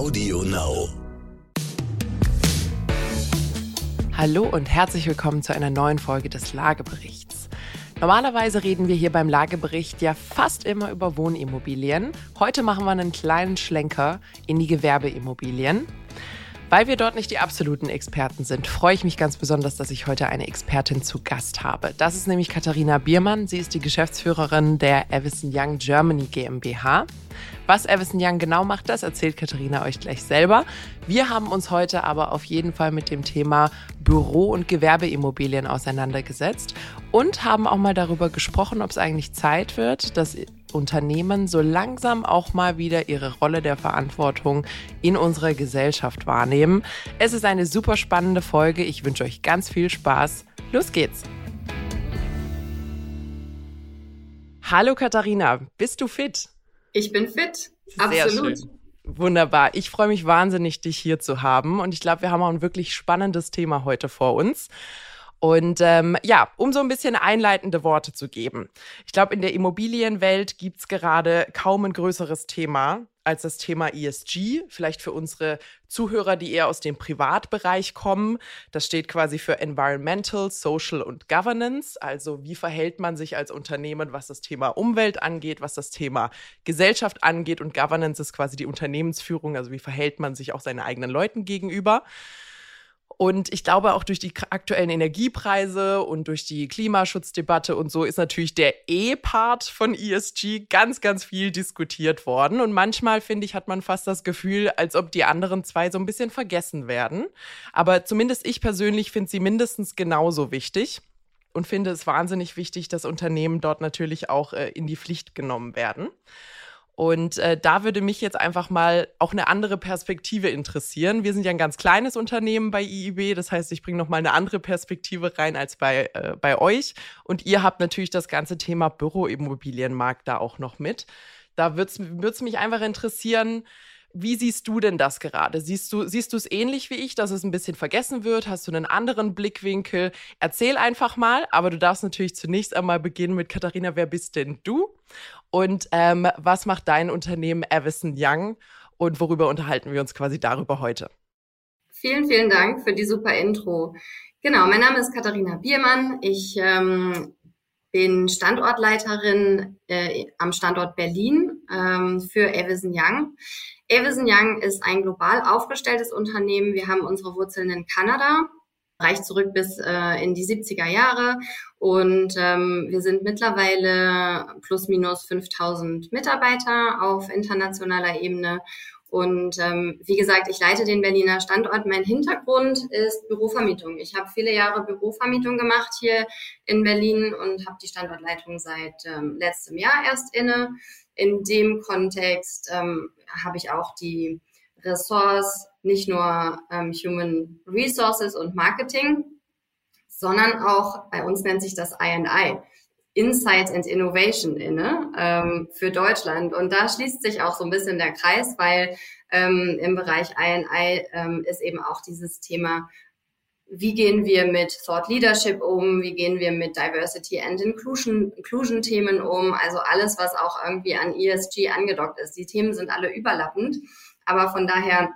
Audio Now. Hallo und herzlich willkommen zu einer neuen Folge des Lageberichts. Normalerweise reden wir hier beim Lagebericht ja fast immer über Wohnimmobilien. Heute machen wir einen kleinen Schlenker in die Gewerbeimmobilien. Weil wir dort nicht die absoluten Experten sind, freue ich mich ganz besonders, dass ich heute eine Expertin zu Gast habe. Das ist nämlich Katharina Biermann. Sie ist die Geschäftsführerin der Avison Young Germany GmbH. Was Avison Young genau macht, das erzählt Katharina euch gleich selber. Wir haben uns heute aber auf jeden Fall mit dem Thema Büro- und Gewerbeimmobilien auseinandergesetzt und haben auch mal darüber gesprochen, ob es eigentlich Zeit wird, dass Unternehmen so langsam auch mal wieder ihre Rolle der Verantwortung in unserer Gesellschaft wahrnehmen. Es ist eine super spannende Folge. Ich wünsche euch ganz viel Spaß. Los geht's! Hallo Katharina, bist du fit? Ich bin fit, absolut. Wunderbar. Ich freue mich wahnsinnig, dich hier zu haben. Und ich glaube, wir haben auch ein wirklich spannendes Thema heute vor uns. Und ähm, ja, um so ein bisschen einleitende Worte zu geben. Ich glaube, in der Immobilienwelt gibt's gerade kaum ein größeres Thema als das Thema ESG. Vielleicht für unsere Zuhörer, die eher aus dem Privatbereich kommen. Das steht quasi für Environmental, Social und Governance. Also wie verhält man sich als Unternehmen, was das Thema Umwelt angeht, was das Thema Gesellschaft angeht. Und Governance ist quasi die Unternehmensführung. Also wie verhält man sich auch seinen eigenen Leuten gegenüber. Und ich glaube, auch durch die aktuellen Energiepreise und durch die Klimaschutzdebatte und so ist natürlich der E-Part von ESG ganz, ganz viel diskutiert worden. Und manchmal, finde ich, hat man fast das Gefühl, als ob die anderen zwei so ein bisschen vergessen werden. Aber zumindest ich persönlich finde sie mindestens genauso wichtig und finde es wahnsinnig wichtig, dass Unternehmen dort natürlich auch äh, in die Pflicht genommen werden. Und äh, da würde mich jetzt einfach mal auch eine andere Perspektive interessieren. Wir sind ja ein ganz kleines Unternehmen bei IIB, das heißt, ich bringe noch mal eine andere Perspektive rein als bei, äh, bei euch. Und ihr habt natürlich das ganze Thema Büroimmobilienmarkt da auch noch mit. Da würde es mich einfach interessieren, wie siehst du denn das gerade? Siehst du, siehst du es ähnlich wie ich, dass es ein bisschen vergessen wird? Hast du einen anderen Blickwinkel? Erzähl einfach mal, aber du darfst natürlich zunächst einmal beginnen mit Katharina, wer bist denn du? Und ähm, was macht dein Unternehmen Avison Young? Und worüber unterhalten wir uns quasi darüber heute? Vielen, vielen Dank für die super Intro. Genau, mein Name ist Katharina Biermann. Ich ähm, bin Standortleiterin äh, am Standort Berlin ähm, für Avison Young. Avison Young ist ein global aufgestelltes Unternehmen. Wir haben unsere Wurzeln in Kanada, reicht zurück bis äh, in die 70er Jahre und ähm, wir sind mittlerweile plus minus 5000 Mitarbeiter auf internationaler Ebene und ähm, wie gesagt, ich leite den Berliner Standort. Mein Hintergrund ist Bürovermietung. Ich habe viele Jahre Bürovermietung gemacht hier in Berlin und habe die Standortleitung seit ähm, letztem Jahr erst inne. In dem Kontext ähm, habe ich auch die Ressorts, nicht nur ähm, Human Resources und Marketing, sondern auch, bei uns nennt sich das I&I, Insight and Innovation inne ähm, für Deutschland. Und da schließt sich auch so ein bisschen der Kreis, weil ähm, im Bereich I&I ähm, ist eben auch dieses Thema, wie gehen wir mit Thought Leadership um, wie gehen wir mit Diversity and Inclusion, Inclusion Themen um, also alles, was auch irgendwie an ESG angedockt ist. Die Themen sind alle überlappend, aber von daher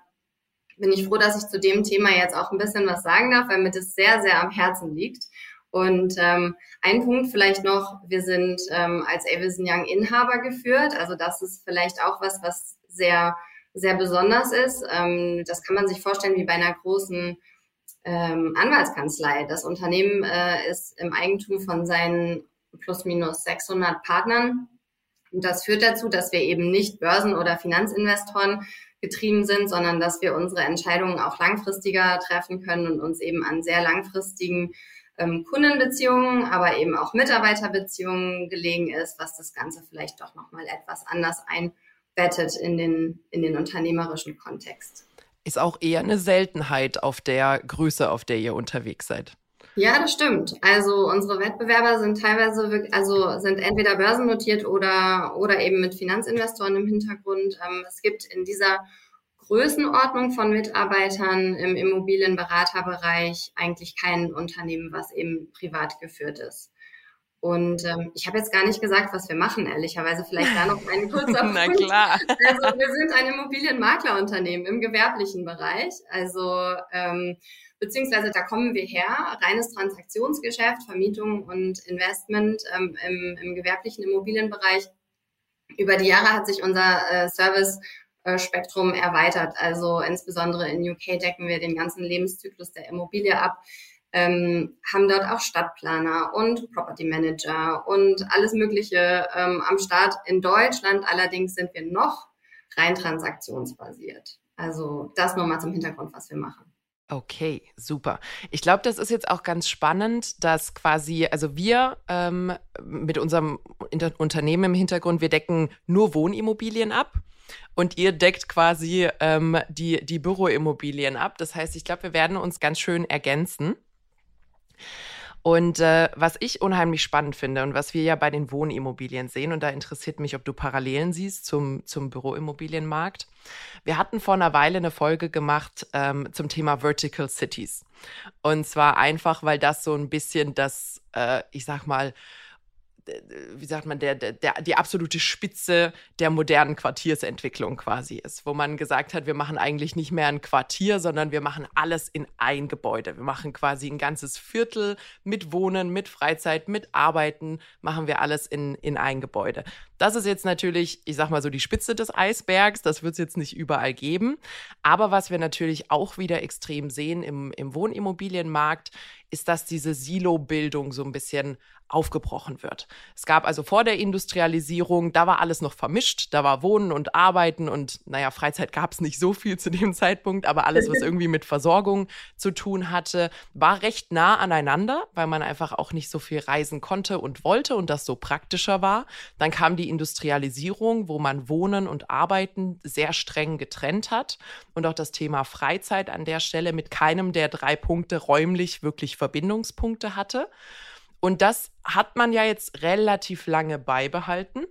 bin ich froh, dass ich zu dem Thema jetzt auch ein bisschen was sagen darf, weil mir das sehr, sehr am Herzen liegt. Und ähm, ein Punkt vielleicht noch, wir sind ähm, als Avison Young Inhaber geführt. Also das ist vielleicht auch was, was sehr, sehr besonders ist. Ähm, das kann man sich vorstellen wie bei einer großen ähm, Anwaltskanzlei. Das Unternehmen äh, ist im Eigentum von seinen plus minus 600 Partnern. Und das führt dazu, dass wir eben nicht Börsen- oder Finanzinvestoren getrieben sind, sondern dass wir unsere Entscheidungen auch langfristiger treffen können und uns eben an sehr langfristigen ähm, Kundenbeziehungen, aber eben auch Mitarbeiterbeziehungen gelegen ist, was das Ganze vielleicht doch nochmal etwas anders einbettet in den, in den unternehmerischen Kontext. Ist auch eher eine Seltenheit auf der Größe, auf der ihr unterwegs seid. Ja, das stimmt. Also unsere Wettbewerber sind teilweise wirklich, also sind entweder börsennotiert oder, oder eben mit Finanzinvestoren im Hintergrund. Ähm, es gibt in dieser Größenordnung von Mitarbeitern im Immobilienberaterbereich eigentlich kein Unternehmen, was eben privat geführt ist. Und ähm, ich habe jetzt gar nicht gesagt, was wir machen, ehrlicherweise. Vielleicht da noch ein kurzer Na klar. Also wir sind ein Immobilienmaklerunternehmen im gewerblichen Bereich. Also ähm, beziehungsweise da kommen wir her, reines Transaktionsgeschäft, Vermietung und Investment ähm, im, im gewerblichen Immobilienbereich. Über die Jahre hat sich unser äh, Service Spektrum erweitert. Also insbesondere in UK decken wir den ganzen Lebenszyklus der Immobilie ab ähm, haben dort auch Stadtplaner und Property Manager und alles Mögliche ähm, am Start. In Deutschland allerdings sind wir noch rein transaktionsbasiert. Also das nur mal zum Hintergrund, was wir machen. Okay, super. Ich glaube, das ist jetzt auch ganz spannend, dass quasi, also wir ähm, mit unserem Inter Unternehmen im Hintergrund, wir decken nur Wohnimmobilien ab und ihr deckt quasi ähm, die, die Büroimmobilien ab. Das heißt, ich glaube, wir werden uns ganz schön ergänzen. Und äh, was ich unheimlich spannend finde und was wir ja bei den Wohnimmobilien sehen, und da interessiert mich, ob du Parallelen siehst zum, zum Büroimmobilienmarkt. Wir hatten vor einer Weile eine Folge gemacht ähm, zum Thema Vertical Cities. Und zwar einfach, weil das so ein bisschen das, äh, ich sag mal, wie sagt man, der, der, die absolute Spitze der modernen Quartiersentwicklung quasi ist, wo man gesagt hat, wir machen eigentlich nicht mehr ein Quartier, sondern wir machen alles in ein Gebäude. Wir machen quasi ein ganzes Viertel mit Wohnen, mit Freizeit, mit Arbeiten, machen wir alles in, in ein Gebäude. Das ist jetzt natürlich, ich sag mal so, die Spitze des Eisbergs. Das wird es jetzt nicht überall geben. Aber was wir natürlich auch wieder extrem sehen im, im Wohnimmobilienmarkt, ist, dass diese Silo-Bildung so ein bisschen aufgebrochen wird. Es gab also vor der Industrialisierung, da war alles noch vermischt, da war Wohnen und Arbeiten und naja, Freizeit gab es nicht so viel zu dem Zeitpunkt, aber alles, was irgendwie mit Versorgung zu tun hatte, war recht nah aneinander, weil man einfach auch nicht so viel reisen konnte und wollte und das so praktischer war. Dann kam die Industrialisierung, wo man Wohnen und Arbeiten sehr streng getrennt hat und auch das Thema Freizeit an der Stelle mit keinem der drei Punkte räumlich wirklich Verbindungspunkte hatte. Und das hat man ja jetzt relativ lange beibehalten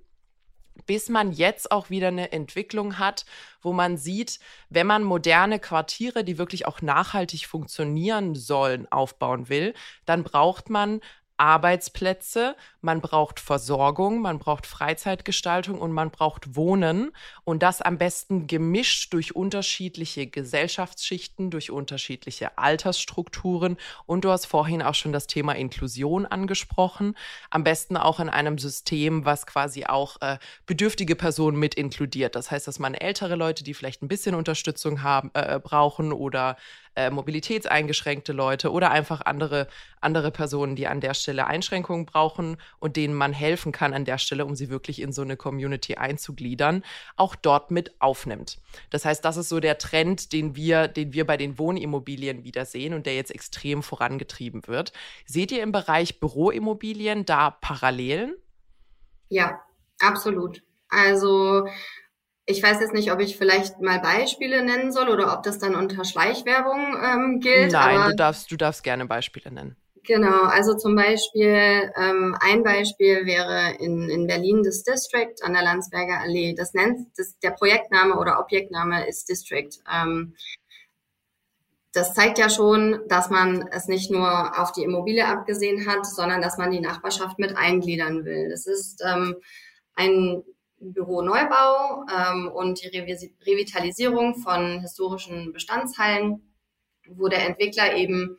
bis man jetzt auch wieder eine Entwicklung hat, wo man sieht, wenn man moderne Quartiere, die wirklich auch nachhaltig funktionieren sollen, aufbauen will, dann braucht man Arbeitsplätze, man braucht Versorgung, man braucht Freizeitgestaltung und man braucht Wohnen und das am besten gemischt durch unterschiedliche Gesellschaftsschichten, durch unterschiedliche Altersstrukturen und du hast vorhin auch schon das Thema Inklusion angesprochen, am besten auch in einem System, was quasi auch äh, bedürftige Personen mit inkludiert. Das heißt, dass man ältere Leute, die vielleicht ein bisschen Unterstützung haben, äh, brauchen oder äh, mobilitätseingeschränkte Leute oder einfach andere, andere Personen, die an der Stelle Einschränkungen brauchen und denen man helfen kann an der Stelle, um sie wirklich in so eine Community einzugliedern, auch dort mit aufnimmt. Das heißt, das ist so der Trend, den wir, den wir bei den Wohnimmobilien wieder sehen und der jetzt extrem vorangetrieben wird. Seht ihr im Bereich Büroimmobilien da Parallelen? Ja, absolut. Also ich weiß jetzt nicht, ob ich vielleicht mal Beispiele nennen soll oder ob das dann unter Schleichwerbung ähm, gilt. Nein, du darfst, du darfst gerne Beispiele nennen. Genau, also zum Beispiel, ähm, ein Beispiel wäre in, in Berlin das District an der Landsberger Allee. Das nennt, das, der Projektname oder Objektname ist District. Ähm, das zeigt ja schon, dass man es nicht nur auf die Immobilie abgesehen hat, sondern dass man die Nachbarschaft mit eingliedern will. Das ist ähm, ein Büroneubau ähm, und die Revitalisierung von historischen Bestandshallen, wo der Entwickler eben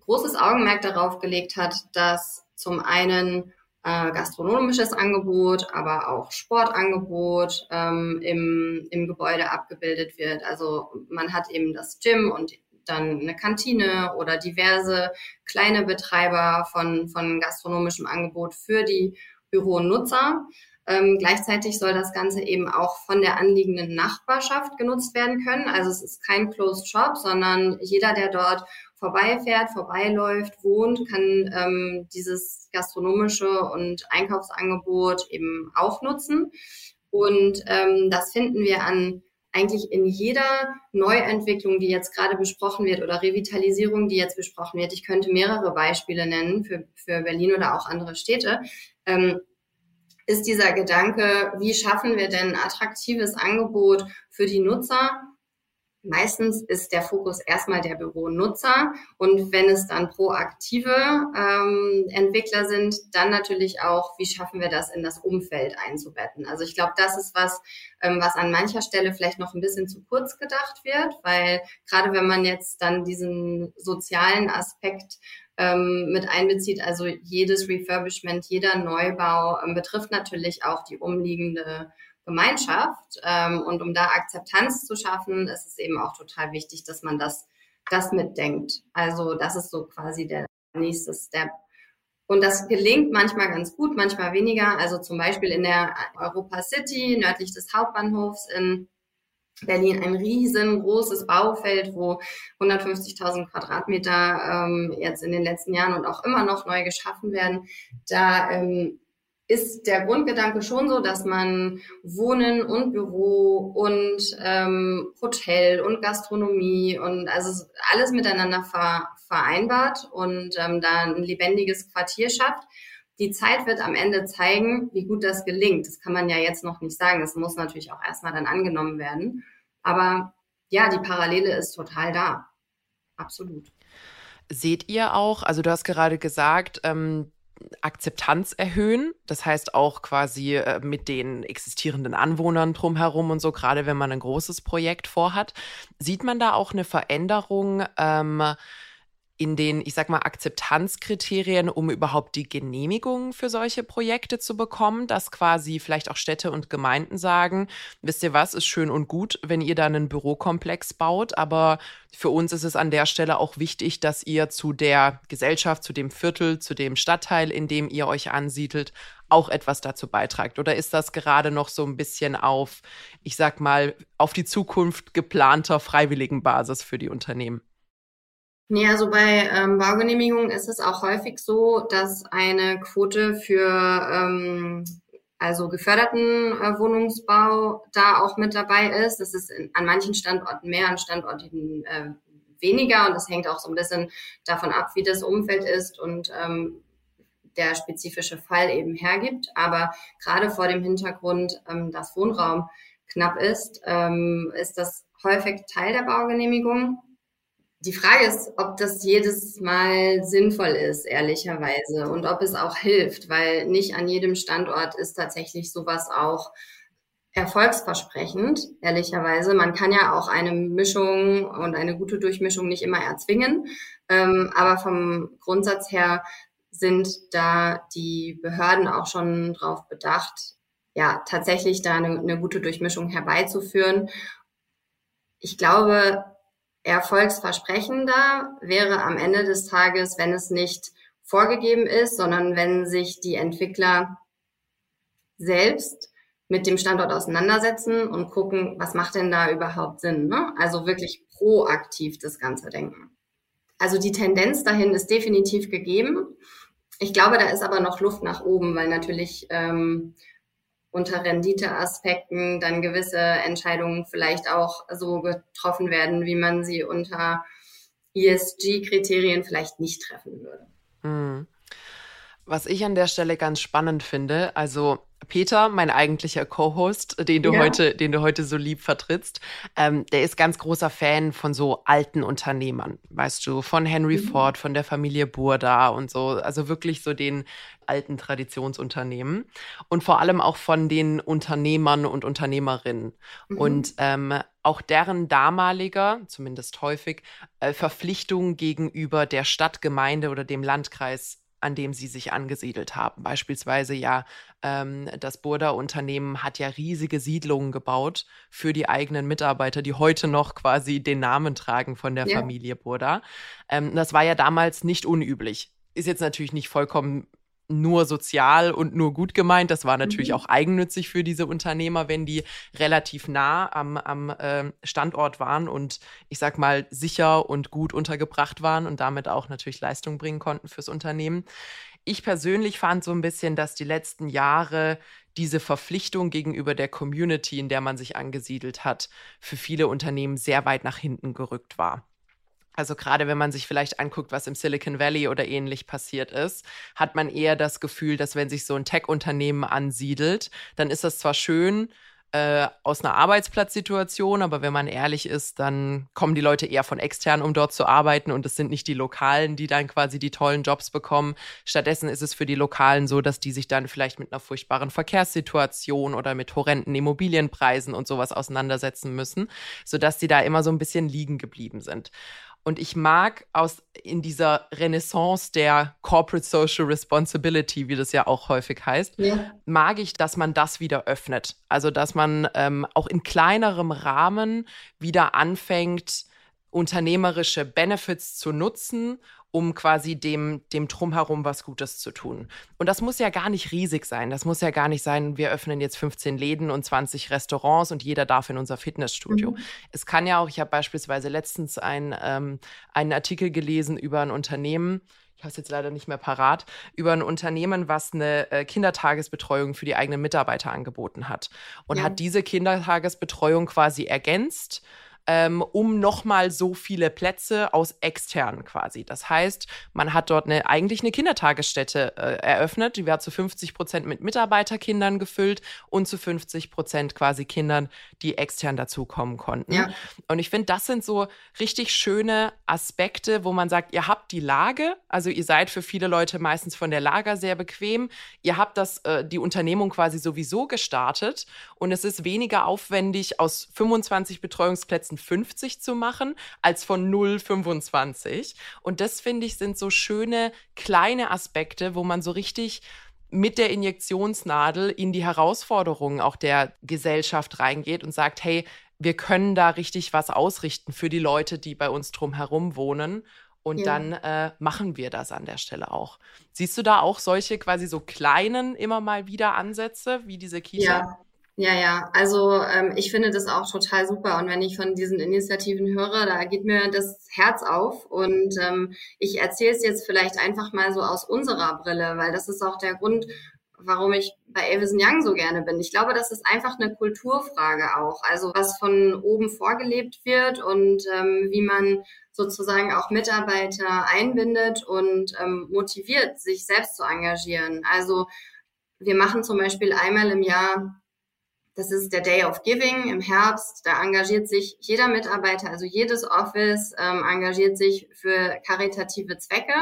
großes Augenmerk darauf gelegt hat, dass zum einen äh, gastronomisches Angebot, aber auch Sportangebot ähm, im, im Gebäude abgebildet wird. Also man hat eben das Gym und dann eine Kantine oder diverse kleine Betreiber von, von gastronomischem Angebot für die Büronutzer. Ähm, gleichzeitig soll das Ganze eben auch von der anliegenden Nachbarschaft genutzt werden können. Also es ist kein Closed Shop, sondern jeder, der dort vorbeifährt, vorbeiläuft, wohnt, kann ähm, dieses gastronomische und Einkaufsangebot eben auch nutzen. Und ähm, das finden wir an eigentlich in jeder Neuentwicklung, die jetzt gerade besprochen wird oder Revitalisierung, die jetzt besprochen wird. Ich könnte mehrere Beispiele nennen für, für Berlin oder auch andere Städte. Ähm, ist dieser Gedanke, wie schaffen wir denn attraktives Angebot für die Nutzer meistens ist der Fokus erstmal der Büronutzer und wenn es dann proaktive ähm, Entwickler sind, dann natürlich auch, wie schaffen wir das in das Umfeld einzubetten. Also ich glaube, das ist was, ähm, was an mancher Stelle vielleicht noch ein bisschen zu kurz gedacht wird, weil gerade wenn man jetzt dann diesen sozialen Aspekt ähm, mit einbezieht, also jedes Refurbishment, jeder Neubau ähm, betrifft natürlich auch die umliegende Gemeinschaft. Ähm, und um da Akzeptanz zu schaffen, ist es eben auch total wichtig, dass man das, das mitdenkt. Also das ist so quasi der nächste Step. Und das gelingt manchmal ganz gut, manchmal weniger. Also zum Beispiel in der Europa City, nördlich des Hauptbahnhofs in Berlin ein riesengroßes Baufeld, wo 150.000 Quadratmeter ähm, jetzt in den letzten Jahren und auch immer noch neu geschaffen werden. Da ähm, ist der Grundgedanke schon so, dass man Wohnen und Büro und ähm, Hotel und Gastronomie und also alles miteinander ver vereinbart und ähm, da ein lebendiges Quartier schafft. Die Zeit wird am Ende zeigen, wie gut das gelingt. Das kann man ja jetzt noch nicht sagen. Das muss natürlich auch erstmal dann angenommen werden. Aber ja, die Parallele ist total da. Absolut. Seht ihr auch, also du hast gerade gesagt, ähm, Akzeptanz erhöhen. Das heißt auch quasi äh, mit den existierenden Anwohnern drumherum und so, gerade wenn man ein großes Projekt vorhat. Sieht man da auch eine Veränderung? Ähm, in den, ich sag mal, Akzeptanzkriterien, um überhaupt die Genehmigung für solche Projekte zu bekommen, dass quasi vielleicht auch Städte und Gemeinden sagen, wisst ihr was, ist schön und gut, wenn ihr da einen Bürokomplex baut, aber für uns ist es an der Stelle auch wichtig, dass ihr zu der Gesellschaft, zu dem Viertel, zu dem Stadtteil, in dem ihr euch ansiedelt, auch etwas dazu beitragt? Oder ist das gerade noch so ein bisschen auf, ich sag mal, auf die Zukunft geplanter freiwilligen Basis für die Unternehmen? Nee, also bei ähm, Baugenehmigungen ist es auch häufig so, dass eine Quote für ähm, also geförderten äh, Wohnungsbau da auch mit dabei ist. Das ist in, an manchen Standorten mehr, an Standorten äh, weniger und das hängt auch so ein bisschen davon ab, wie das Umfeld ist und ähm, der spezifische Fall eben hergibt. Aber gerade vor dem Hintergrund, ähm, dass Wohnraum knapp ist, ähm, ist das häufig Teil der Baugenehmigung. Die Frage ist, ob das jedes Mal sinnvoll ist, ehrlicherweise, und ob es auch hilft, weil nicht an jedem Standort ist tatsächlich sowas auch erfolgsversprechend, ehrlicherweise. Man kann ja auch eine Mischung und eine gute Durchmischung nicht immer erzwingen, ähm, aber vom Grundsatz her sind da die Behörden auch schon drauf bedacht, ja, tatsächlich da eine, eine gute Durchmischung herbeizuführen. Ich glaube, erfolgsversprechender wäre am Ende des Tages, wenn es nicht vorgegeben ist, sondern wenn sich die Entwickler selbst mit dem Standort auseinandersetzen und gucken, was macht denn da überhaupt Sinn. Ne? Also wirklich proaktiv das Ganze denken. Also die Tendenz dahin ist definitiv gegeben. Ich glaube, da ist aber noch Luft nach oben, weil natürlich ähm, unter Renditeaspekten dann gewisse Entscheidungen vielleicht auch so getroffen werden, wie man sie unter ESG-Kriterien vielleicht nicht treffen würde. Hm. Was ich an der Stelle ganz spannend finde, also Peter, mein eigentlicher Co-Host, den du ja. heute, den du heute so lieb vertrittst, ähm, der ist ganz großer Fan von so alten Unternehmern, weißt du, von Henry mhm. Ford, von der Familie Burda und so, also wirklich so den alten Traditionsunternehmen und vor allem auch von den Unternehmern und Unternehmerinnen mhm. und ähm, auch deren damaliger, zumindest häufig, äh, Verpflichtung gegenüber der Stadt, Gemeinde oder dem Landkreis an dem sie sich angesiedelt haben. Beispielsweise ja, ähm, das Burda-Unternehmen hat ja riesige Siedlungen gebaut für die eigenen Mitarbeiter, die heute noch quasi den Namen tragen von der ja. Familie Burda. Ähm, das war ja damals nicht unüblich. Ist jetzt natürlich nicht vollkommen nur sozial und nur gut gemeint. Das war natürlich mhm. auch eigennützig für diese Unternehmer, wenn die relativ nah am, am äh, Standort waren und ich sag mal sicher und gut untergebracht waren und damit auch natürlich Leistung bringen konnten fürs Unternehmen. Ich persönlich fand so ein bisschen, dass die letzten Jahre diese Verpflichtung gegenüber der Community, in der man sich angesiedelt hat, für viele Unternehmen sehr weit nach hinten gerückt war. Also gerade wenn man sich vielleicht anguckt, was im Silicon Valley oder ähnlich passiert ist, hat man eher das Gefühl, dass wenn sich so ein Tech-Unternehmen ansiedelt, dann ist das zwar schön, äh, aus einer Arbeitsplatzsituation, aber wenn man ehrlich ist, dann kommen die Leute eher von extern, um dort zu arbeiten und es sind nicht die Lokalen, die dann quasi die tollen Jobs bekommen. Stattdessen ist es für die Lokalen so, dass die sich dann vielleicht mit einer furchtbaren Verkehrssituation oder mit horrenden Immobilienpreisen und sowas auseinandersetzen müssen, sodass sie da immer so ein bisschen liegen geblieben sind. Und ich mag aus in dieser Renaissance der Corporate Social Responsibility, wie das ja auch häufig heißt, ja. mag ich, dass man das wieder öffnet. Also dass man ähm, auch in kleinerem Rahmen wieder anfängt, unternehmerische Benefits zu nutzen um quasi dem, dem Drumherum was Gutes zu tun. Und das muss ja gar nicht riesig sein. Das muss ja gar nicht sein, wir öffnen jetzt 15 Läden und 20 Restaurants und jeder darf in unser Fitnessstudio. Mhm. Es kann ja auch, ich habe beispielsweise letztens ein, ähm, einen Artikel gelesen über ein Unternehmen, ich habe es jetzt leider nicht mehr parat, über ein Unternehmen, was eine äh, Kindertagesbetreuung für die eigenen Mitarbeiter angeboten hat. Und ja. hat diese Kindertagesbetreuung quasi ergänzt ähm, um nochmal so viele Plätze aus extern quasi. Das heißt, man hat dort eine, eigentlich eine Kindertagesstätte äh, eröffnet, die war zu 50 Prozent mit Mitarbeiterkindern gefüllt und zu 50 Prozent quasi Kindern, die extern dazukommen konnten. Ja. Und ich finde, das sind so richtig schöne Aspekte, wo man sagt, ihr habt die Lage, also ihr seid für viele Leute meistens von der Lager sehr bequem, ihr habt das, äh, die Unternehmung quasi sowieso gestartet und es ist weniger aufwendig, aus 25 Betreuungsplätzen 50 zu machen, als von 0 25. Und das finde ich sind so schöne kleine Aspekte, wo man so richtig mit der Injektionsnadel in die Herausforderungen auch der Gesellschaft reingeht und sagt, hey, wir können da richtig was ausrichten für die Leute, die bei uns drumherum wohnen. Und ja. dann äh, machen wir das an der Stelle auch. Siehst du da auch solche quasi so kleinen immer mal wieder Ansätze wie diese Kita? Ja, ja, ja, also ähm, ich finde das auch total super. Und wenn ich von diesen Initiativen höre, da geht mir das Herz auf. Und ähm, ich erzähle es jetzt vielleicht einfach mal so aus unserer Brille, weil das ist auch der Grund, warum ich bei Avison Young so gerne bin. Ich glaube, das ist einfach eine Kulturfrage auch. Also was von oben vorgelebt wird und ähm, wie man sozusagen auch Mitarbeiter einbindet und ähm, motiviert, sich selbst zu engagieren. Also wir machen zum Beispiel einmal im Jahr das ist der Day of Giving im Herbst. Da engagiert sich jeder Mitarbeiter, also jedes Office ähm, engagiert sich für karitative Zwecke.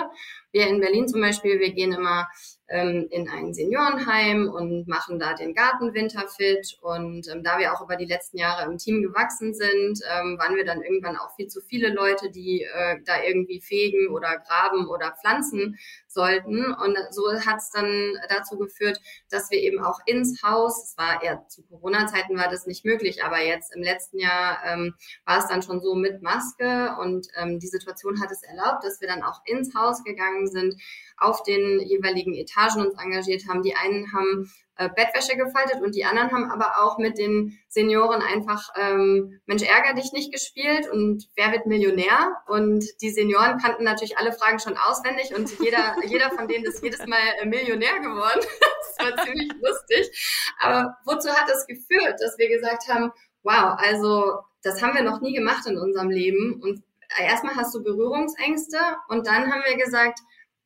Wir in Berlin zum Beispiel, wir gehen immer ähm, in ein Seniorenheim und machen da den Garten winterfit. Und ähm, da wir auch über die letzten Jahre im Team gewachsen sind, ähm, waren wir dann irgendwann auch viel zu viele Leute, die äh, da irgendwie fegen oder graben oder pflanzen sollten. Und so hat es dann dazu geführt, dass wir eben auch ins Haus, es war eher zu Corona-Zeiten war das nicht möglich, aber jetzt im letzten Jahr ähm, war es dann schon so mit Maske und ähm, die Situation hat es erlaubt, dass wir dann auch ins Haus gegangen sind, auf den jeweiligen Etagen uns engagiert haben. Die einen haben äh, Bettwäsche gefaltet und die anderen haben aber auch mit den Senioren einfach ähm, Mensch ärger dich nicht gespielt und wer wird Millionär und die Senioren kannten natürlich alle Fragen schon auswendig und jeder jeder von denen ist jedes Mal äh, Millionär geworden. das war ziemlich lustig. Aber wozu hat das geführt, dass wir gesagt haben, wow, also das haben wir noch nie gemacht in unserem Leben und erstmal hast du Berührungsängste und dann haben wir gesagt,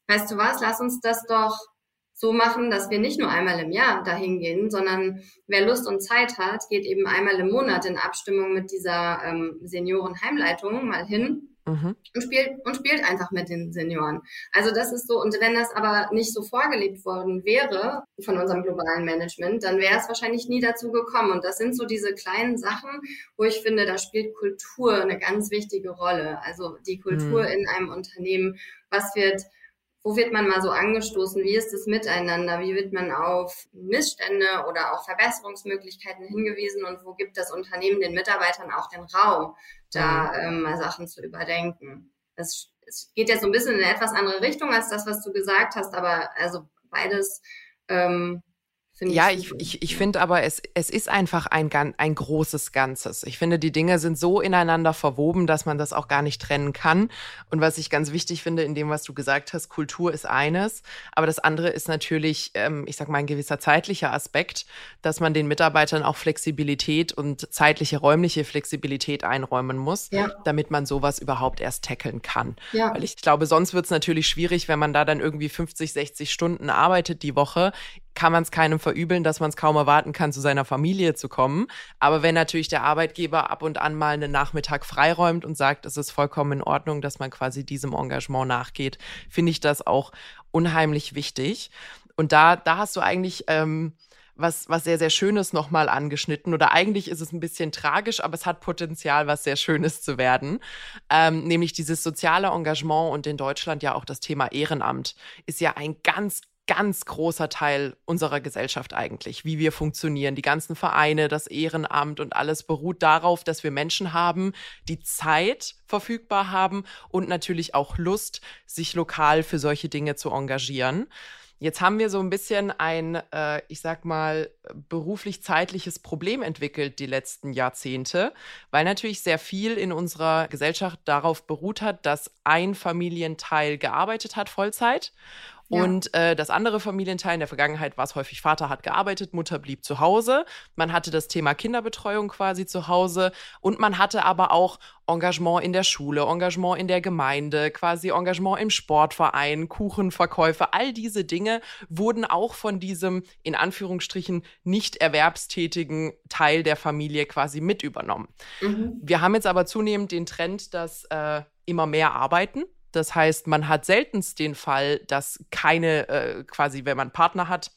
weißt du was, lass uns das doch so machen, dass wir nicht nur einmal im Jahr dahin gehen, sondern wer Lust und Zeit hat, geht eben einmal im Monat in Abstimmung mit dieser ähm, Seniorenheimleitung mal hin mhm. und spielt und spielt einfach mit den Senioren. Also das ist so. Und wenn das aber nicht so vorgelebt worden wäre von unserem globalen Management, dann wäre es wahrscheinlich nie dazu gekommen. Und das sind so diese kleinen Sachen, wo ich finde, da spielt Kultur eine ganz wichtige Rolle. Also die Kultur mhm. in einem Unternehmen. Was wird wo wird man mal so angestoßen? Wie ist das Miteinander? Wie wird man auf Missstände oder auch Verbesserungsmöglichkeiten hingewiesen? Und wo gibt das Unternehmen den Mitarbeitern auch den Raum, da ähm, mal Sachen zu überdenken? Es, es geht ja so ein bisschen in eine etwas andere Richtung als das, was du gesagt hast, aber also beides ähm, ja, ich, ich, ich finde aber, es, es ist einfach ein, ein großes Ganzes. Ich finde, die Dinge sind so ineinander verwoben, dass man das auch gar nicht trennen kann. Und was ich ganz wichtig finde in dem, was du gesagt hast, Kultur ist eines, aber das andere ist natürlich, ähm, ich sag mal, ein gewisser zeitlicher Aspekt, dass man den Mitarbeitern auch Flexibilität und zeitliche, räumliche Flexibilität einräumen muss, ja. damit man sowas überhaupt erst tackeln kann. Ja. Weil ich glaube, sonst wird es natürlich schwierig, wenn man da dann irgendwie 50, 60 Stunden arbeitet die Woche kann man es keinem verübeln, dass man es kaum erwarten kann, zu seiner Familie zu kommen. Aber wenn natürlich der Arbeitgeber ab und an mal einen Nachmittag freiräumt und sagt, es ist vollkommen in Ordnung, dass man quasi diesem Engagement nachgeht, finde ich das auch unheimlich wichtig. Und da, da hast du eigentlich ähm, was, was sehr, sehr Schönes nochmal angeschnitten. Oder eigentlich ist es ein bisschen tragisch, aber es hat Potenzial, was sehr Schönes zu werden. Ähm, nämlich dieses soziale Engagement und in Deutschland ja auch das Thema Ehrenamt ist ja ein ganz, ganz großer Teil unserer Gesellschaft eigentlich, wie wir funktionieren. Die ganzen Vereine, das Ehrenamt und alles beruht darauf, dass wir Menschen haben, die Zeit verfügbar haben und natürlich auch Lust, sich lokal für solche Dinge zu engagieren. Jetzt haben wir so ein bisschen ein, äh, ich sag mal, beruflich-zeitliches Problem entwickelt die letzten Jahrzehnte, weil natürlich sehr viel in unserer Gesellschaft darauf beruht hat, dass ein Familienteil gearbeitet hat Vollzeit und äh, das andere Familienteil in der Vergangenheit war es häufig, Vater hat gearbeitet, Mutter blieb zu Hause. Man hatte das Thema Kinderbetreuung quasi zu Hause und man hatte aber auch Engagement in der Schule, Engagement in der Gemeinde, quasi Engagement im Sportverein, Kuchenverkäufe, all diese Dinge wurden auch von diesem in Anführungsstrichen nicht erwerbstätigen Teil der Familie quasi mit übernommen. Mhm. Wir haben jetzt aber zunehmend den Trend, dass äh, immer mehr arbeiten das heißt, man hat seltenst den Fall, dass keine, äh, quasi, wenn man Partner hat,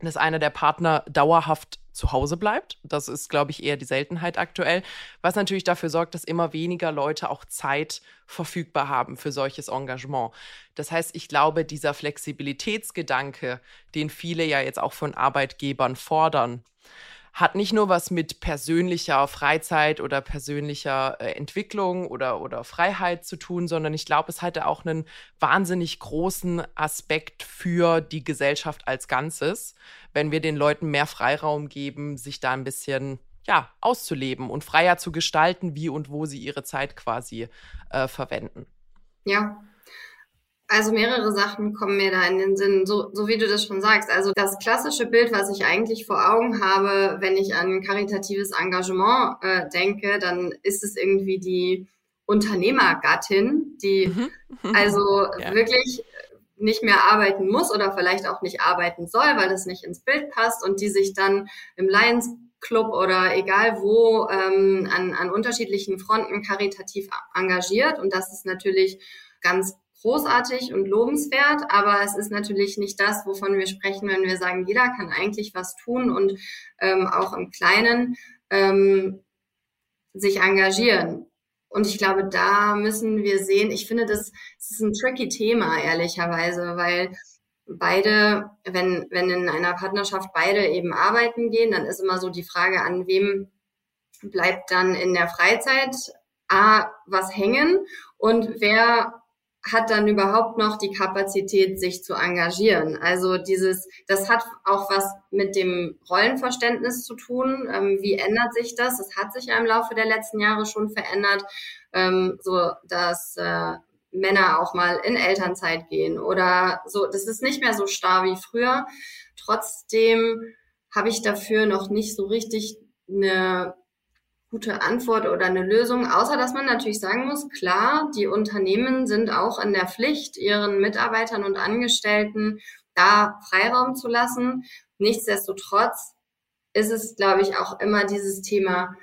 dass einer der Partner dauerhaft zu Hause bleibt. Das ist, glaube ich, eher die Seltenheit aktuell, was natürlich dafür sorgt, dass immer weniger Leute auch Zeit verfügbar haben für solches Engagement. Das heißt, ich glaube, dieser Flexibilitätsgedanke, den viele ja jetzt auch von Arbeitgebern fordern, hat nicht nur was mit persönlicher Freizeit oder persönlicher äh, Entwicklung oder, oder Freiheit zu tun, sondern ich glaube, es hatte auch einen wahnsinnig großen Aspekt für die Gesellschaft als Ganzes, wenn wir den Leuten mehr Freiraum geben, sich da ein bisschen ja, auszuleben und freier zu gestalten, wie und wo sie ihre Zeit quasi äh, verwenden. Ja, also mehrere Sachen kommen mir da in den Sinn, so, so wie du das schon sagst. Also das klassische Bild, was ich eigentlich vor Augen habe, wenn ich an karitatives Engagement äh, denke, dann ist es irgendwie die Unternehmergattin, die mhm. also ja. wirklich nicht mehr arbeiten muss oder vielleicht auch nicht arbeiten soll, weil das nicht ins Bild passt und die sich dann im Lions Club oder egal wo ähm, an, an unterschiedlichen Fronten karitativ engagiert. Und das ist natürlich ganz großartig und lobenswert, aber es ist natürlich nicht das, wovon wir sprechen, wenn wir sagen, jeder kann eigentlich was tun und ähm, auch im Kleinen ähm, sich engagieren. Und ich glaube, da müssen wir sehen, ich finde, das, das ist ein tricky Thema, ehrlicherweise, weil beide, wenn, wenn in einer Partnerschaft beide eben arbeiten gehen, dann ist immer so die Frage, an wem bleibt dann in der Freizeit A, was hängen und wer hat dann überhaupt noch die Kapazität, sich zu engagieren. Also dieses, das hat auch was mit dem Rollenverständnis zu tun. Ähm, wie ändert sich das? Es hat sich ja im Laufe der letzten Jahre schon verändert, ähm, so dass äh, Männer auch mal in Elternzeit gehen oder so. Das ist nicht mehr so starr wie früher. Trotzdem habe ich dafür noch nicht so richtig eine gute Antwort oder eine Lösung, außer dass man natürlich sagen muss, klar, die Unternehmen sind auch in der Pflicht, ihren Mitarbeitern und Angestellten da Freiraum zu lassen. Nichtsdestotrotz ist es, glaube ich, auch immer dieses Thema,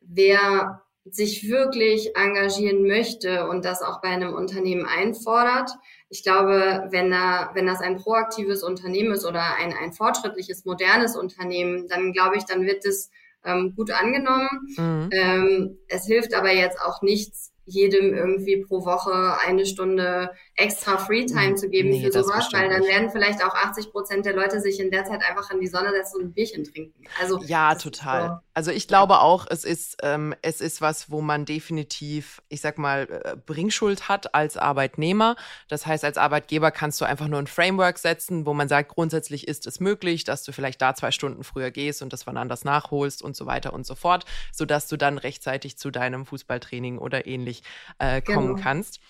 wer sich wirklich engagieren möchte und das auch bei einem Unternehmen einfordert. Ich glaube, wenn, da, wenn das ein proaktives Unternehmen ist oder ein, ein fortschrittliches, modernes Unternehmen, dann glaube ich, dann wird es ähm, gut angenommen. Mhm. Ähm, es hilft aber jetzt auch nichts, jedem irgendwie pro Woche eine Stunde extra Freetime zu geben nee, für sowas, weil dann werden vielleicht auch 80 Prozent der Leute sich in der Zeit einfach in die Sonne setzen und ein Bierchen trinken. Also ja, total. So. Also ich glaube auch, es ist ähm, es ist was, wo man definitiv, ich sag mal, äh, Bringschuld hat als Arbeitnehmer. Das heißt, als Arbeitgeber kannst du einfach nur ein Framework setzen, wo man sagt, grundsätzlich ist es möglich, dass du vielleicht da zwei Stunden früher gehst und das wann anders nachholst und so weiter und so fort, sodass du dann rechtzeitig zu deinem Fußballtraining oder ähnlich äh, kommen genau. kannst.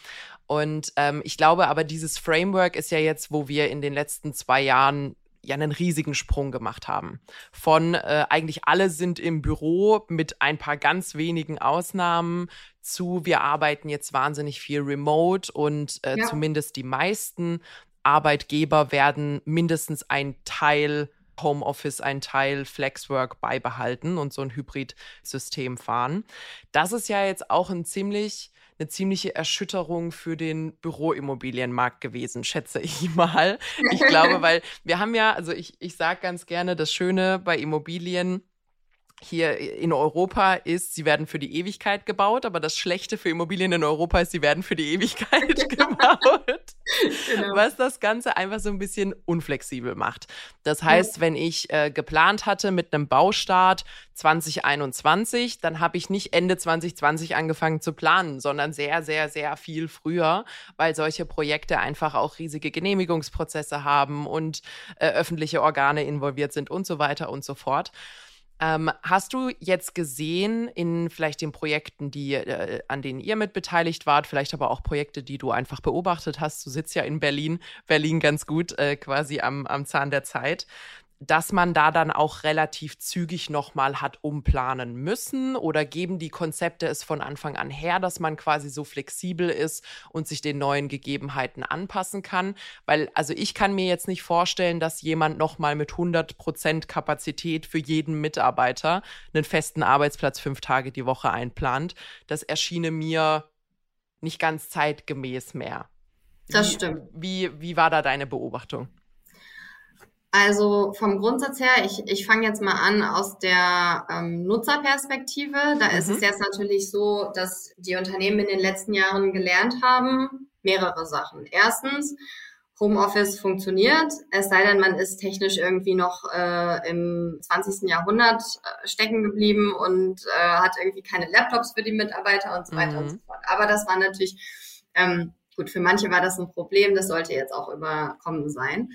Und ähm, ich glaube aber, dieses Framework ist ja jetzt, wo wir in den letzten zwei Jahren ja einen riesigen Sprung gemacht haben. Von äh, eigentlich alle sind im Büro mit ein paar ganz wenigen Ausnahmen zu wir arbeiten jetzt wahnsinnig viel remote und äh, ja. zumindest die meisten Arbeitgeber werden mindestens ein Teil Homeoffice, ein Teil Flexwork beibehalten und so ein Hybrid-System fahren. Das ist ja jetzt auch ein ziemlich eine ziemliche Erschütterung für den Büroimmobilienmarkt gewesen, schätze ich mal. Ich glaube, weil wir haben ja, also ich, ich sage ganz gerne, das Schöne bei Immobilien, hier in Europa ist, sie werden für die Ewigkeit gebaut, aber das Schlechte für Immobilien in Europa ist, sie werden für die Ewigkeit gebaut. Genau. Was das Ganze einfach so ein bisschen unflexibel macht. Das heißt, wenn ich äh, geplant hatte mit einem Baustart 2021, dann habe ich nicht Ende 2020 angefangen zu planen, sondern sehr, sehr, sehr viel früher, weil solche Projekte einfach auch riesige Genehmigungsprozesse haben und äh, öffentliche Organe involviert sind und so weiter und so fort. Ähm, hast du jetzt gesehen in vielleicht den Projekten, die, äh, an denen ihr mit beteiligt wart, vielleicht aber auch Projekte, die du einfach beobachtet hast? Du sitzt ja in Berlin, Berlin ganz gut äh, quasi am, am Zahn der Zeit dass man da dann auch relativ zügig nochmal hat umplanen müssen? Oder geben die Konzepte es von Anfang an her, dass man quasi so flexibel ist und sich den neuen Gegebenheiten anpassen kann? Weil, also ich kann mir jetzt nicht vorstellen, dass jemand nochmal mit 100 Prozent Kapazität für jeden Mitarbeiter einen festen Arbeitsplatz fünf Tage die Woche einplant. Das erschiene mir nicht ganz zeitgemäß mehr. Das wie, stimmt. Wie, wie war da deine Beobachtung? Also vom Grundsatz her, ich, ich fange jetzt mal an aus der ähm, Nutzerperspektive. Da mhm. ist es mhm. jetzt natürlich so, dass die Unternehmen in den letzten Jahren gelernt haben, mehrere Sachen. Erstens, Homeoffice funktioniert, es sei denn, man ist technisch irgendwie noch äh, im 20. Jahrhundert äh, stecken geblieben und äh, hat irgendwie keine Laptops für die Mitarbeiter und so weiter mhm. und so fort. Aber das war natürlich, ähm, gut, für manche war das ein Problem, das sollte jetzt auch überkommen sein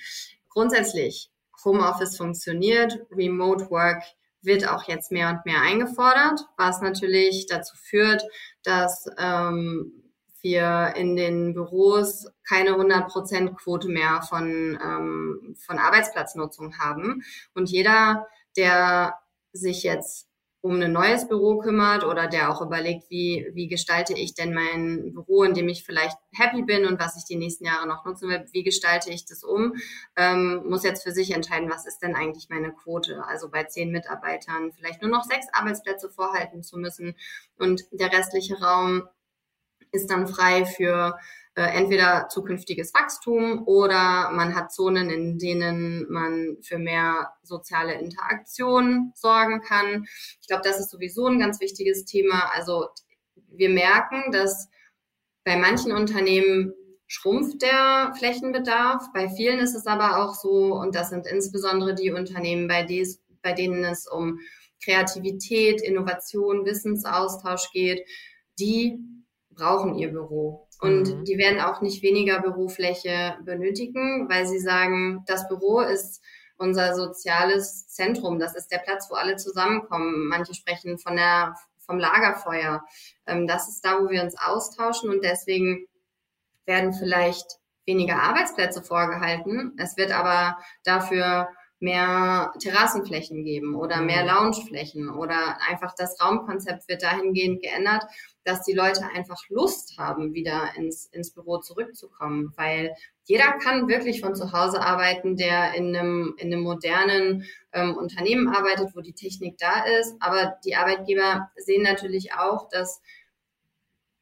grundsätzlich Homeoffice funktioniert, Remote Work wird auch jetzt mehr und mehr eingefordert, was natürlich dazu führt, dass ähm, wir in den Büros keine 100% Quote mehr von, ähm, von Arbeitsplatznutzung haben. Und jeder, der sich jetzt um ein neues Büro kümmert oder der auch überlegt, wie, wie gestalte ich denn mein Büro, in dem ich vielleicht happy bin und was ich die nächsten Jahre noch nutzen will, wie gestalte ich das um, ähm, muss jetzt für sich entscheiden, was ist denn eigentlich meine Quote. Also bei zehn Mitarbeitern vielleicht nur noch sechs Arbeitsplätze vorhalten zu müssen. Und der restliche Raum ist dann frei für äh, entweder zukünftiges Wachstum oder man hat Zonen, in denen man für mehr soziale Interaktion sorgen kann. Ich glaube, das ist sowieso ein ganz wichtiges Thema. Also wir merken, dass bei manchen Unternehmen schrumpft der Flächenbedarf. Bei vielen ist es aber auch so, und das sind insbesondere die Unternehmen, bei, des, bei denen es um Kreativität, Innovation, Wissensaustausch geht, die brauchen ihr Büro. Und mhm. die werden auch nicht weniger Bürofläche benötigen, weil sie sagen, das Büro ist unser soziales Zentrum. Das ist der Platz, wo alle zusammenkommen. Manche sprechen von der, vom Lagerfeuer. Ähm, das ist da, wo wir uns austauschen und deswegen werden vielleicht weniger Arbeitsplätze vorgehalten. Es wird aber dafür mehr Terrassenflächen geben oder mehr mhm. Loungeflächen oder einfach das Raumkonzept wird dahingehend geändert, dass die Leute einfach Lust haben, wieder ins, ins Büro zurückzukommen, weil jeder kann wirklich von zu Hause arbeiten, der in einem, in einem modernen ähm, Unternehmen arbeitet, wo die Technik da ist. Aber die Arbeitgeber sehen natürlich auch, dass,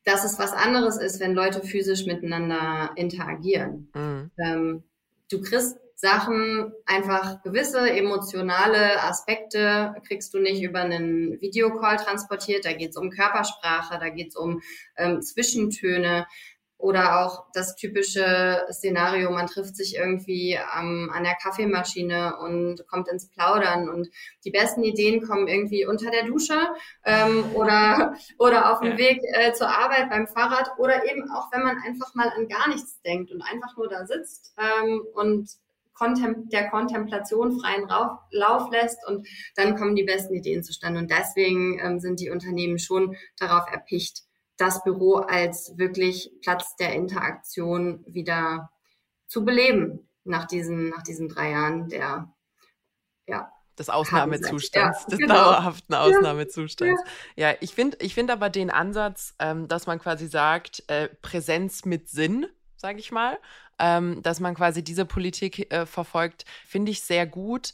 dass es was anderes ist, wenn Leute physisch miteinander interagieren. Mhm. Ähm, du kriegst Sachen, einfach gewisse emotionale Aspekte kriegst du nicht über einen Videocall transportiert. Da geht es um Körpersprache, da geht es um ähm, Zwischentöne oder auch das typische Szenario, man trifft sich irgendwie ähm, an der Kaffeemaschine und kommt ins Plaudern und die besten Ideen kommen irgendwie unter der Dusche ähm, oder, oder auf dem. Weg äh, zur Arbeit beim Fahrrad oder eben auch, wenn man einfach mal an gar nichts denkt und einfach nur da sitzt ähm, und Kontem der Kontemplation freien Rauf Lauf lässt und dann kommen die besten Ideen zustande. Und deswegen ähm, sind die Unternehmen schon darauf erpicht, das Büro als wirklich Platz der Interaktion wieder zu beleben nach diesen, nach diesen drei Jahren der, ja, des Ausnahmezustands, ja, des genau. dauerhaften Ausnahmezustands. Ja, ja ich finde ich finde aber den Ansatz, ähm, dass man quasi sagt, äh, Präsenz mit Sinn, sage ich mal. Ähm, dass man quasi diese Politik äh, verfolgt, finde ich sehr gut.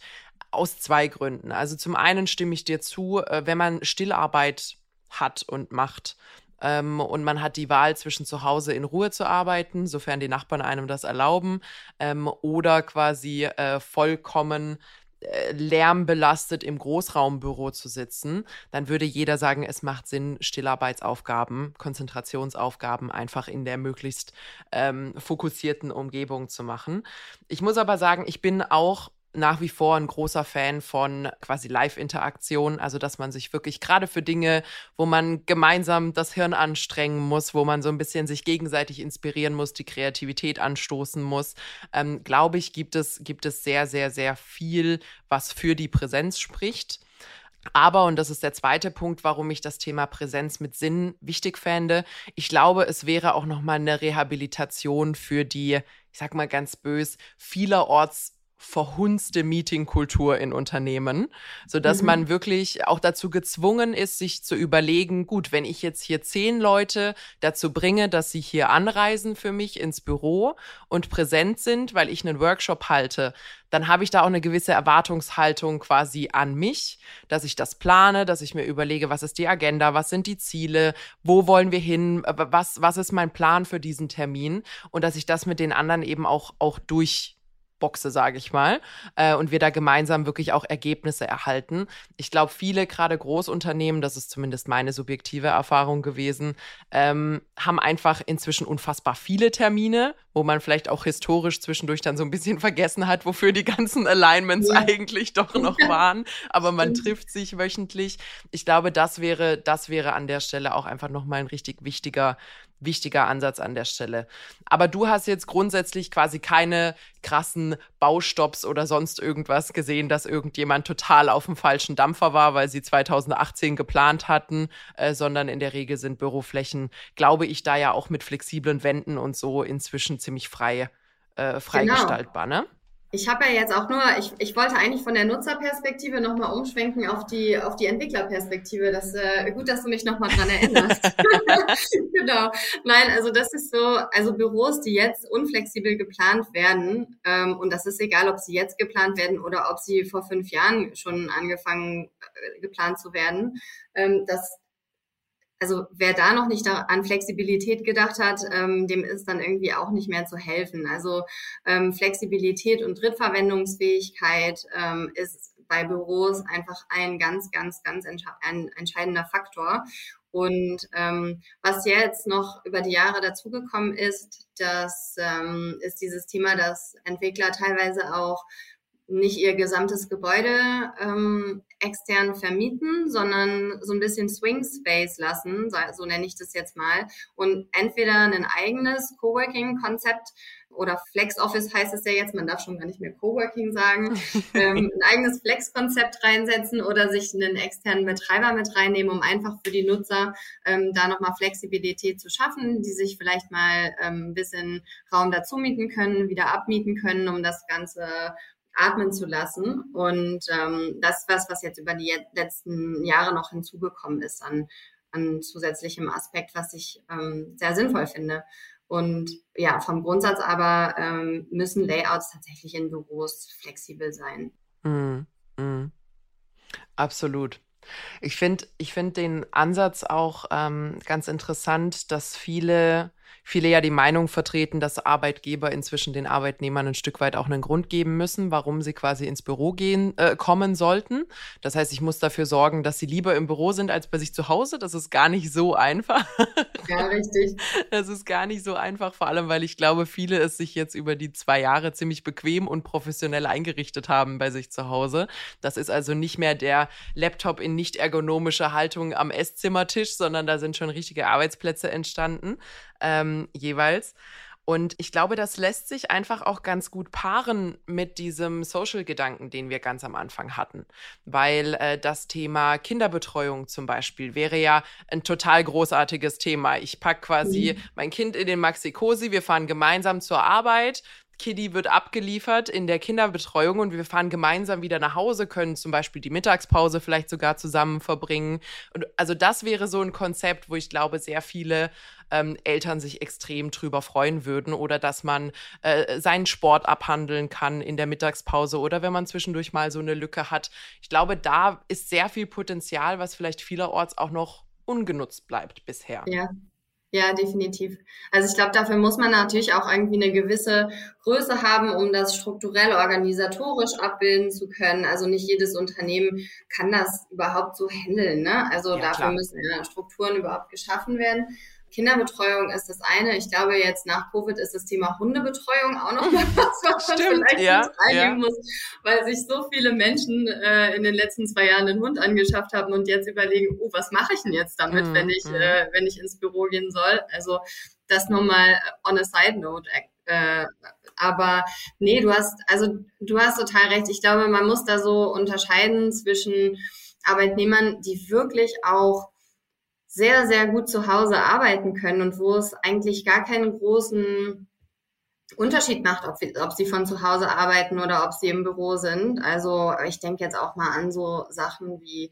Aus zwei Gründen. Also zum einen stimme ich dir zu, äh, wenn man Stillarbeit hat und macht, ähm, und man hat die Wahl zwischen zu Hause in Ruhe zu arbeiten, sofern die Nachbarn einem das erlauben, ähm, oder quasi äh, vollkommen lärmbelastet im Großraumbüro zu sitzen, dann würde jeder sagen, es macht Sinn, Stillarbeitsaufgaben, Konzentrationsaufgaben einfach in der möglichst ähm, fokussierten Umgebung zu machen. Ich muss aber sagen, ich bin auch nach wie vor ein großer Fan von quasi Live-Interaktion, also dass man sich wirklich gerade für Dinge, wo man gemeinsam das Hirn anstrengen muss, wo man so ein bisschen sich gegenseitig inspirieren muss, die Kreativität anstoßen muss, ähm, glaube ich, gibt es, gibt es sehr, sehr, sehr viel, was für die Präsenz spricht. Aber, und das ist der zweite Punkt, warum ich das Thema Präsenz mit Sinn wichtig fände, ich glaube, es wäre auch nochmal eine Rehabilitation für die, ich sag mal ganz bös, vielerorts verhunzte Meetingkultur in Unternehmen, so dass mhm. man wirklich auch dazu gezwungen ist, sich zu überlegen, gut, wenn ich jetzt hier zehn Leute dazu bringe, dass sie hier anreisen für mich ins Büro und präsent sind, weil ich einen Workshop halte, dann habe ich da auch eine gewisse Erwartungshaltung quasi an mich, dass ich das plane, dass ich mir überlege, was ist die Agenda, was sind die Ziele, wo wollen wir hin, was, was ist mein Plan für diesen Termin und dass ich das mit den anderen eben auch, auch durch boxe, sage ich mal, äh, und wir da gemeinsam wirklich auch Ergebnisse erhalten. Ich glaube, viele, gerade Großunternehmen, das ist zumindest meine subjektive Erfahrung gewesen, ähm, haben einfach inzwischen unfassbar viele Termine, wo man vielleicht auch historisch zwischendurch dann so ein bisschen vergessen hat, wofür die ganzen Alignments ja. eigentlich doch noch waren. Aber man trifft sich wöchentlich. Ich glaube, das wäre, das wäre an der Stelle auch einfach nochmal ein richtig wichtiger wichtiger Ansatz an der Stelle. Aber du hast jetzt grundsätzlich quasi keine krassen Baustopps oder sonst irgendwas gesehen, dass irgendjemand total auf dem falschen Dampfer war, weil sie 2018 geplant hatten, äh, sondern in der Regel sind Büroflächen, glaube ich, da ja auch mit flexiblen Wänden und so inzwischen ziemlich frei, äh, freigestaltbar, genau. ne? Ich habe ja jetzt auch nur, ich, ich wollte eigentlich von der Nutzerperspektive nochmal umschwenken auf die, auf die Entwicklerperspektive. Das äh, gut, dass du mich nochmal dran erinnerst. genau. Nein, also das ist so, also Büros, die jetzt unflexibel geplant werden, ähm, und das ist egal, ob sie jetzt geplant werden oder ob sie vor fünf Jahren schon angefangen äh, geplant zu werden, ähm, das also wer da noch nicht an Flexibilität gedacht hat, ähm, dem ist dann irgendwie auch nicht mehr zu helfen. Also ähm, Flexibilität und Drittverwendungsfähigkeit ähm, ist bei Büros einfach ein ganz, ganz, ganz ein entscheidender Faktor. Und ähm, was jetzt noch über die Jahre dazugekommen ist, das ähm, ist dieses Thema, dass Entwickler teilweise auch nicht ihr gesamtes Gebäude ähm, extern vermieten, sondern so ein bisschen Swing Space lassen, so, so nenne ich das jetzt mal, und entweder ein eigenes Coworking-Konzept oder Flex Office heißt es ja jetzt, man darf schon gar nicht mehr Coworking sagen, ähm, ein eigenes Flex-Konzept reinsetzen oder sich einen externen Betreiber mit reinnehmen, um einfach für die Nutzer ähm, da nochmal Flexibilität zu schaffen, die sich vielleicht mal ähm, ein bisschen Raum dazu mieten können, wieder abmieten können, um das Ganze atmen zu lassen. Und ähm, das ist was, was jetzt über die letzten Jahre noch hinzugekommen ist an, an zusätzlichem Aspekt, was ich ähm, sehr sinnvoll finde. Und ja, vom Grundsatz aber ähm, müssen Layouts tatsächlich in Büros flexibel sein. Mm, mm. Absolut. Ich finde ich find den Ansatz auch ähm, ganz interessant, dass viele viele ja die Meinung vertreten, dass Arbeitgeber inzwischen den Arbeitnehmern ein Stück weit auch einen Grund geben müssen, warum sie quasi ins Büro gehen, äh, kommen sollten. Das heißt, ich muss dafür sorgen, dass sie lieber im Büro sind als bei sich zu Hause. Das ist gar nicht so einfach. Ja, richtig. Das ist gar nicht so einfach, vor allem, weil ich glaube, viele es sich jetzt über die zwei Jahre ziemlich bequem und professionell eingerichtet haben bei sich zu Hause. Das ist also nicht mehr der Laptop in nicht ergonomischer Haltung am Esszimmertisch, sondern da sind schon richtige Arbeitsplätze entstanden ähm, jeweils. Und ich glaube, das lässt sich einfach auch ganz gut paaren mit diesem Social-Gedanken, den wir ganz am Anfang hatten. Weil äh, das Thema Kinderbetreuung zum Beispiel wäre ja ein total großartiges Thema. Ich packe quasi mhm. mein Kind in den Maxi-Cosi, wir fahren gemeinsam zur Arbeit, Kiddy wird abgeliefert in der Kinderbetreuung und wir fahren gemeinsam wieder nach Hause, können zum Beispiel die Mittagspause vielleicht sogar zusammen verbringen. Und also das wäre so ein Konzept, wo ich glaube, sehr viele ähm, Eltern sich extrem drüber freuen würden oder dass man äh, seinen Sport abhandeln kann in der Mittagspause oder wenn man zwischendurch mal so eine Lücke hat. Ich glaube, da ist sehr viel Potenzial, was vielleicht vielerorts auch noch ungenutzt bleibt bisher. Ja, ja, definitiv. Also ich glaube, dafür muss man natürlich auch irgendwie eine gewisse Größe haben, um das strukturell organisatorisch abbilden zu können. Also nicht jedes Unternehmen kann das überhaupt so handeln. Ne? Also ja, dafür klar. müssen ja Strukturen überhaupt geschaffen werden. Kinderbetreuung ist das eine. Ich glaube, jetzt nach Covid ist das Thema Hundebetreuung auch noch mal was, was man vielleicht ja, reinnehmen ja. muss, weil sich so viele Menschen äh, in den letzten zwei Jahren einen Hund angeschafft haben und jetzt überlegen, oh, was mache ich denn jetzt damit, mhm. wenn ich, mhm. äh, wenn ich ins Büro gehen soll? Also das nur mal on a side note. Äh, aber nee, du hast, also du hast total recht. Ich glaube, man muss da so unterscheiden zwischen Arbeitnehmern, die wirklich auch sehr, sehr gut zu Hause arbeiten können und wo es eigentlich gar keinen großen Unterschied macht, ob, ob sie von zu Hause arbeiten oder ob sie im Büro sind. Also ich denke jetzt auch mal an so Sachen wie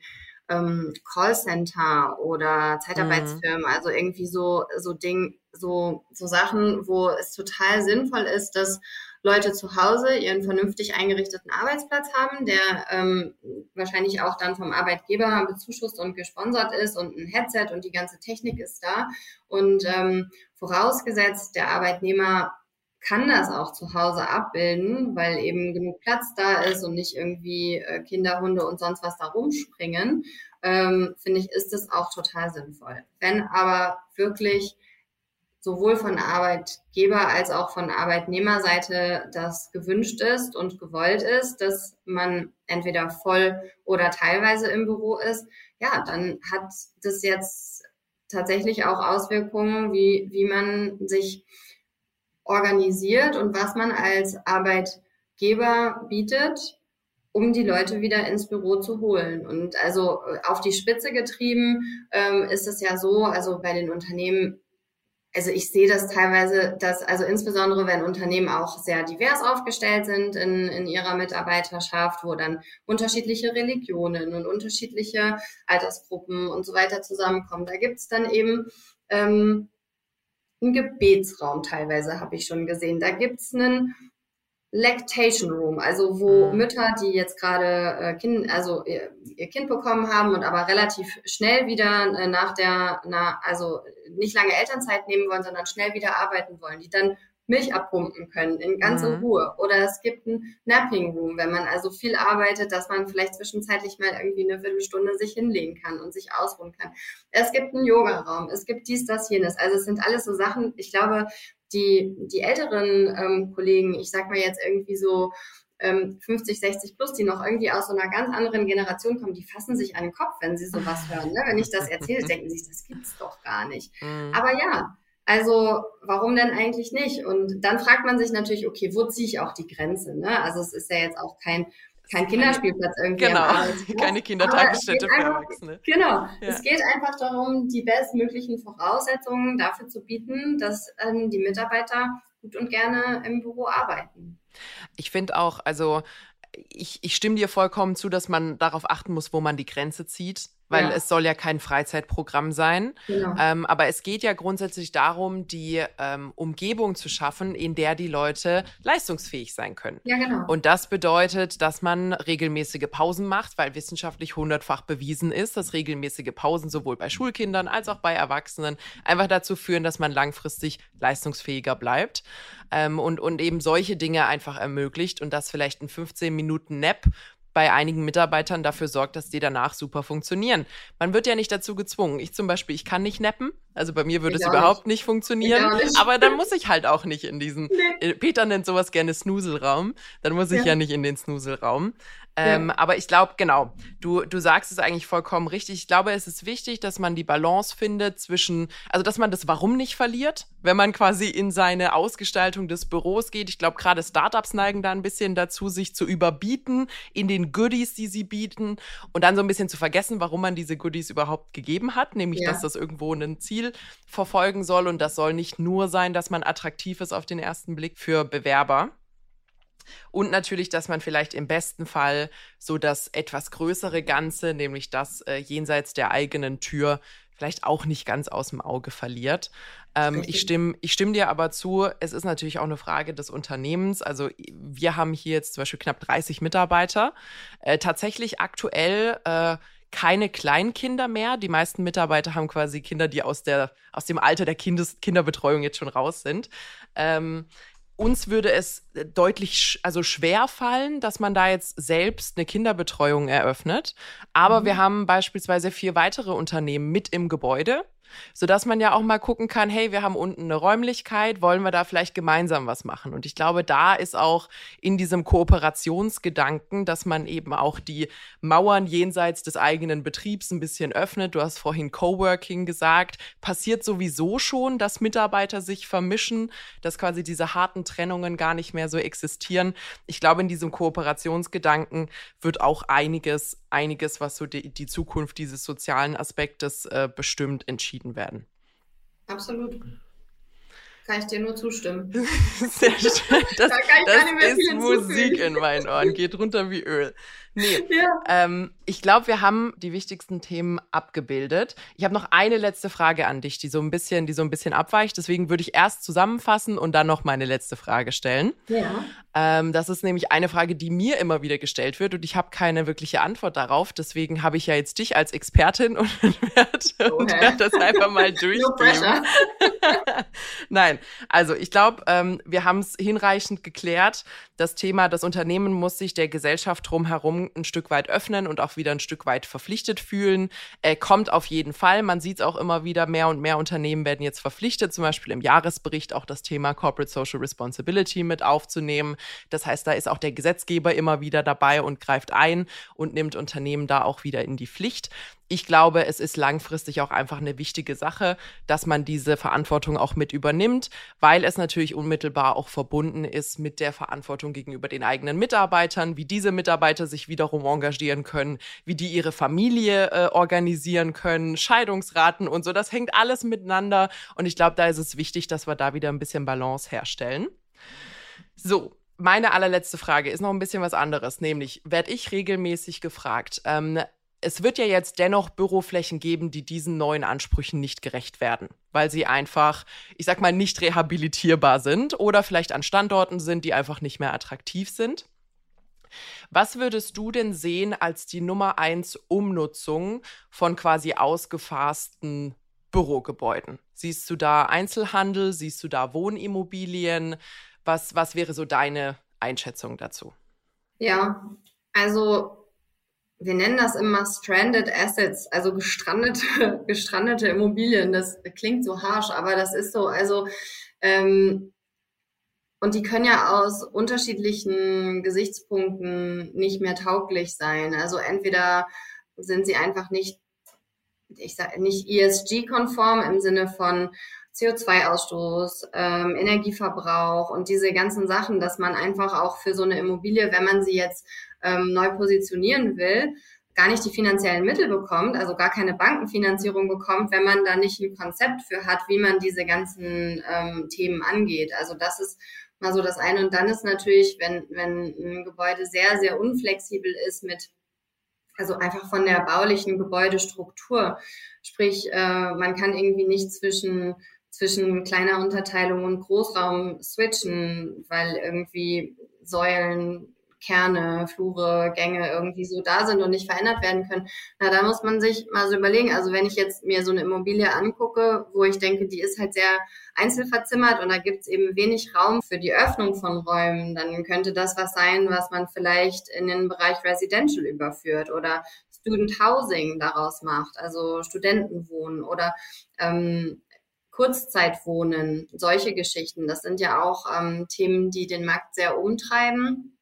ähm, Callcenter oder Zeitarbeitsfirmen, mhm. also irgendwie so so Ding, so so Sachen, wo es total sinnvoll ist, dass Leute zu Hause ihren vernünftig eingerichteten Arbeitsplatz haben, der ähm, wahrscheinlich auch dann vom Arbeitgeber bezuschusst und gesponsert ist und ein Headset und die ganze Technik ist da. Und ähm, vorausgesetzt, der Arbeitnehmer kann das auch zu Hause abbilden, weil eben genug Platz da ist und nicht irgendwie äh, Kinder, Hunde und sonst was da rumspringen, ähm, finde ich, ist es auch total sinnvoll. Wenn aber wirklich sowohl von Arbeitgeber als auch von Arbeitnehmerseite das gewünscht ist und gewollt ist, dass man entweder voll oder teilweise im Büro ist, ja, dann hat das jetzt tatsächlich auch Auswirkungen, wie, wie man sich organisiert und was man als Arbeitgeber bietet, um die Leute wieder ins Büro zu holen. Und also auf die Spitze getrieben ähm, ist es ja so, also bei den Unternehmen also ich sehe das teilweise, dass also insbesondere wenn Unternehmen auch sehr divers aufgestellt sind in, in ihrer Mitarbeiterschaft, wo dann unterschiedliche Religionen und unterschiedliche Altersgruppen und so weiter zusammenkommen, da gibt's dann eben ähm, einen Gebetsraum teilweise, habe ich schon gesehen. Da gibt's einen Lactation Room, also wo mhm. Mütter, die jetzt gerade äh, kind, also ihr, ihr, Kind bekommen haben und aber relativ schnell wieder äh, nach der, na, also nicht lange Elternzeit nehmen wollen, sondern schnell wieder arbeiten wollen, die dann Milch abpumpen können in ganzer mhm. Ruhe. Oder es gibt ein Napping Room, wenn man also viel arbeitet, dass man vielleicht zwischenzeitlich mal irgendwie eine Viertelstunde sich hinlegen kann und sich ausruhen kann. Es gibt einen Yoga-Raum, es gibt dies, das, jenes. Also es sind alles so Sachen, ich glaube, die, die älteren ähm, Kollegen, ich sag mal jetzt irgendwie so ähm, 50, 60 plus, die noch irgendwie aus so einer ganz anderen Generation kommen, die fassen sich an den Kopf, wenn sie sowas hören. Ne? Wenn ich das erzähle, denken sie, das gibt's doch gar nicht. Mhm. Aber ja, also warum denn eigentlich nicht? Und dann fragt man sich natürlich, okay, wo ziehe ich auch die Grenze? Ne? Also es ist ja jetzt auch kein kein Kinderspielplatz irgendwie. Genau, keine Kindertagesstätte für Erwachsene. Genau, ja. es geht einfach darum, die bestmöglichen Voraussetzungen dafür zu bieten, dass ähm, die Mitarbeiter gut und gerne im Büro arbeiten. Ich finde auch, also ich, ich stimme dir vollkommen zu, dass man darauf achten muss, wo man die Grenze zieht weil ja. es soll ja kein Freizeitprogramm sein. Genau. Ähm, aber es geht ja grundsätzlich darum, die ähm, Umgebung zu schaffen, in der die Leute leistungsfähig sein können. Ja, genau. Und das bedeutet, dass man regelmäßige Pausen macht, weil wissenschaftlich hundertfach bewiesen ist, dass regelmäßige Pausen sowohl bei Schulkindern als auch bei Erwachsenen einfach dazu führen, dass man langfristig leistungsfähiger bleibt. Ähm, und, und eben solche Dinge einfach ermöglicht und das vielleicht ein 15 Minuten Nap bei einigen Mitarbeitern dafür sorgt, dass die danach super funktionieren. Man wird ja nicht dazu gezwungen. Ich zum Beispiel, ich kann nicht nappen. Also bei mir würde ich es überhaupt nicht, nicht funktionieren. Nicht. Aber dann muss ich halt auch nicht in diesen. Nee. Äh, Peter nennt sowas gerne Snuselraum. Dann muss ich ja, ja nicht in den Snuselraum. Ähm, ja. Aber ich glaube, genau, du, du sagst es eigentlich vollkommen richtig. Ich glaube, es ist wichtig, dass man die Balance findet zwischen, also dass man das Warum nicht verliert, wenn man quasi in seine Ausgestaltung des Büros geht. Ich glaube, gerade Startups neigen da ein bisschen dazu, sich zu überbieten in den Goodies, die sie bieten und dann so ein bisschen zu vergessen, warum man diese Goodies überhaupt gegeben hat, nämlich, ja. dass das irgendwo ein Ziel verfolgen soll und das soll nicht nur sein, dass man attraktiv ist auf den ersten Blick für Bewerber. Und natürlich, dass man vielleicht im besten Fall so das etwas größere Ganze, nämlich das äh, jenseits der eigenen Tür, vielleicht auch nicht ganz aus dem Auge verliert. Ähm, ich, stimme, ich stimme dir aber zu, es ist natürlich auch eine Frage des Unternehmens. Also wir haben hier jetzt zum Beispiel knapp 30 Mitarbeiter. Äh, tatsächlich aktuell äh, keine Kleinkinder mehr. Die meisten Mitarbeiter haben quasi Kinder, die aus, der, aus dem Alter der Kindes Kinderbetreuung jetzt schon raus sind. Ähm, uns würde es deutlich also schwer fallen, dass man da jetzt selbst eine Kinderbetreuung eröffnet. Aber mhm. wir haben beispielsweise vier weitere Unternehmen mit im Gebäude sodass man ja auch mal gucken kann, hey, wir haben unten eine Räumlichkeit, wollen wir da vielleicht gemeinsam was machen? Und ich glaube, da ist auch in diesem Kooperationsgedanken, dass man eben auch die Mauern jenseits des eigenen Betriebs ein bisschen öffnet. Du hast vorhin Coworking gesagt, passiert sowieso schon, dass Mitarbeiter sich vermischen, dass quasi diese harten Trennungen gar nicht mehr so existieren. Ich glaube, in diesem Kooperationsgedanken wird auch einiges, einiges, was so die, die Zukunft dieses sozialen Aspektes äh, bestimmt, entschieden entschieden werden. Absolut. Kann ich dir nur zustimmen. Sehr schön. Das, da das ist Musik in meinen Ohren, geht runter wie Öl. Nee, ja. ähm, ich glaube, wir haben die wichtigsten Themen abgebildet. Ich habe noch eine letzte Frage an dich, die so ein bisschen, die so ein bisschen abweicht. Deswegen würde ich erst zusammenfassen und dann noch meine letzte Frage stellen. Ja. Ähm, das ist nämlich eine Frage, die mir immer wieder gestellt wird und ich habe keine wirkliche Antwort darauf. Deswegen habe ich ja jetzt dich als Expertin und werde, und werde das einfach mal durchgehen. Nein, also ich glaube, ähm, wir haben es hinreichend geklärt. Das Thema, das Unternehmen muss sich der Gesellschaft drumherum ein Stück weit öffnen und auch wieder ein Stück weit verpflichtet fühlen. Äh, kommt auf jeden Fall. Man sieht es auch immer wieder, mehr und mehr Unternehmen werden jetzt verpflichtet, zum Beispiel im Jahresbericht auch das Thema Corporate Social Responsibility mit aufzunehmen. Das heißt, da ist auch der Gesetzgeber immer wieder dabei und greift ein und nimmt Unternehmen da auch wieder in die Pflicht ich glaube, es ist langfristig auch einfach eine wichtige Sache, dass man diese Verantwortung auch mit übernimmt, weil es natürlich unmittelbar auch verbunden ist mit der Verantwortung gegenüber den eigenen Mitarbeitern, wie diese Mitarbeiter sich wiederum engagieren können, wie die ihre Familie äh, organisieren können, Scheidungsraten und so. Das hängt alles miteinander und ich glaube, da ist es wichtig, dass wir da wieder ein bisschen Balance herstellen. So, meine allerletzte Frage ist noch ein bisschen was anderes, nämlich werde ich regelmäßig gefragt, ähm, es wird ja jetzt dennoch Büroflächen geben, die diesen neuen Ansprüchen nicht gerecht werden, weil sie einfach, ich sag mal, nicht rehabilitierbar sind oder vielleicht an Standorten sind, die einfach nicht mehr attraktiv sind. Was würdest du denn sehen als die Nummer eins Umnutzung von quasi ausgefassten Bürogebäuden? Siehst du da Einzelhandel? Siehst du da Wohnimmobilien? Was, was wäre so deine Einschätzung dazu? Ja, also wir nennen das immer Stranded Assets, also gestrandete, gestrandete Immobilien. Das klingt so harsh, aber das ist so. Also ähm, und die können ja aus unterschiedlichen Gesichtspunkten nicht mehr tauglich sein. Also entweder sind sie einfach nicht, ich sag nicht ESG-konform im Sinne von CO2-Ausstoß, ähm, Energieverbrauch und diese ganzen Sachen, dass man einfach auch für so eine Immobilie, wenn man sie jetzt ähm, neu positionieren will, gar nicht die finanziellen Mittel bekommt, also gar keine Bankenfinanzierung bekommt, wenn man da nicht ein Konzept für hat, wie man diese ganzen ähm, Themen angeht. Also das ist mal so das eine. Und dann ist natürlich, wenn, wenn ein Gebäude sehr, sehr unflexibel ist mit also einfach von der baulichen Gebäudestruktur. Sprich, äh, man kann irgendwie nicht zwischen zwischen kleiner Unterteilung und Großraum switchen, weil irgendwie Säulen, Kerne, Flure, Gänge irgendwie so da sind und nicht verändert werden können. Na, da muss man sich mal so überlegen. Also wenn ich jetzt mir so eine Immobilie angucke, wo ich denke, die ist halt sehr einzelverzimmert und da gibt's eben wenig Raum für die Öffnung von Räumen, dann könnte das was sein, was man vielleicht in den Bereich Residential überführt oder Student Housing daraus macht, also Studentenwohnen oder ähm, Kurzzeitwohnen, solche Geschichten. Das sind ja auch ähm, Themen, die den Markt sehr umtreiben.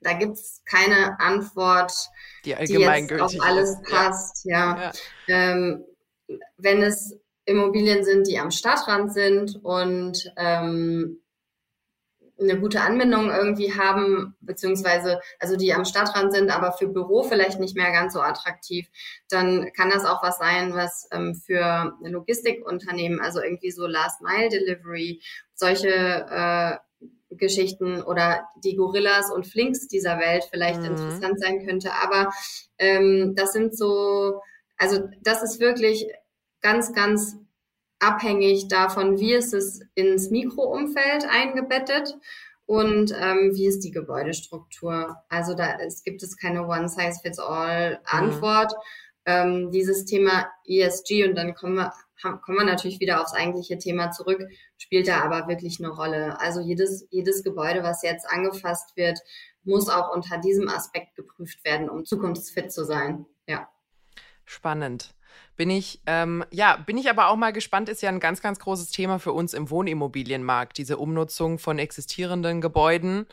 Da gibt's keine Antwort, die, die jetzt auf alles passt. Ja. ja. Ähm, wenn es Immobilien sind, die am Stadtrand sind und ähm, eine gute Anbindung irgendwie haben, beziehungsweise also die am Stadtrand sind, aber für Büro vielleicht nicht mehr ganz so attraktiv, dann kann das auch was sein, was ähm, für Logistikunternehmen, also irgendwie so Last Mile Delivery, solche äh, Geschichten oder die Gorillas und Flinks dieser Welt vielleicht mhm. interessant sein könnte. Aber ähm, das sind so, also das ist wirklich ganz, ganz abhängig davon, wie ist es ins Mikroumfeld eingebettet und ähm, wie ist die Gebäudestruktur. Also da es gibt es keine One-Size-Fits-All-Antwort. Mhm. Ähm, dieses Thema ESG und dann kommen wir kommen wir natürlich wieder aufs eigentliche Thema zurück, spielt da aber wirklich eine Rolle. Also jedes, jedes Gebäude, was jetzt angefasst wird, muss auch unter diesem Aspekt geprüft werden, um zukunftsfit zu sein. Ja. Spannend. Bin ich, ähm, ja, bin ich aber auch mal gespannt, ist ja ein ganz, ganz großes Thema für uns im Wohnimmobilienmarkt, diese Umnutzung von existierenden Gebäuden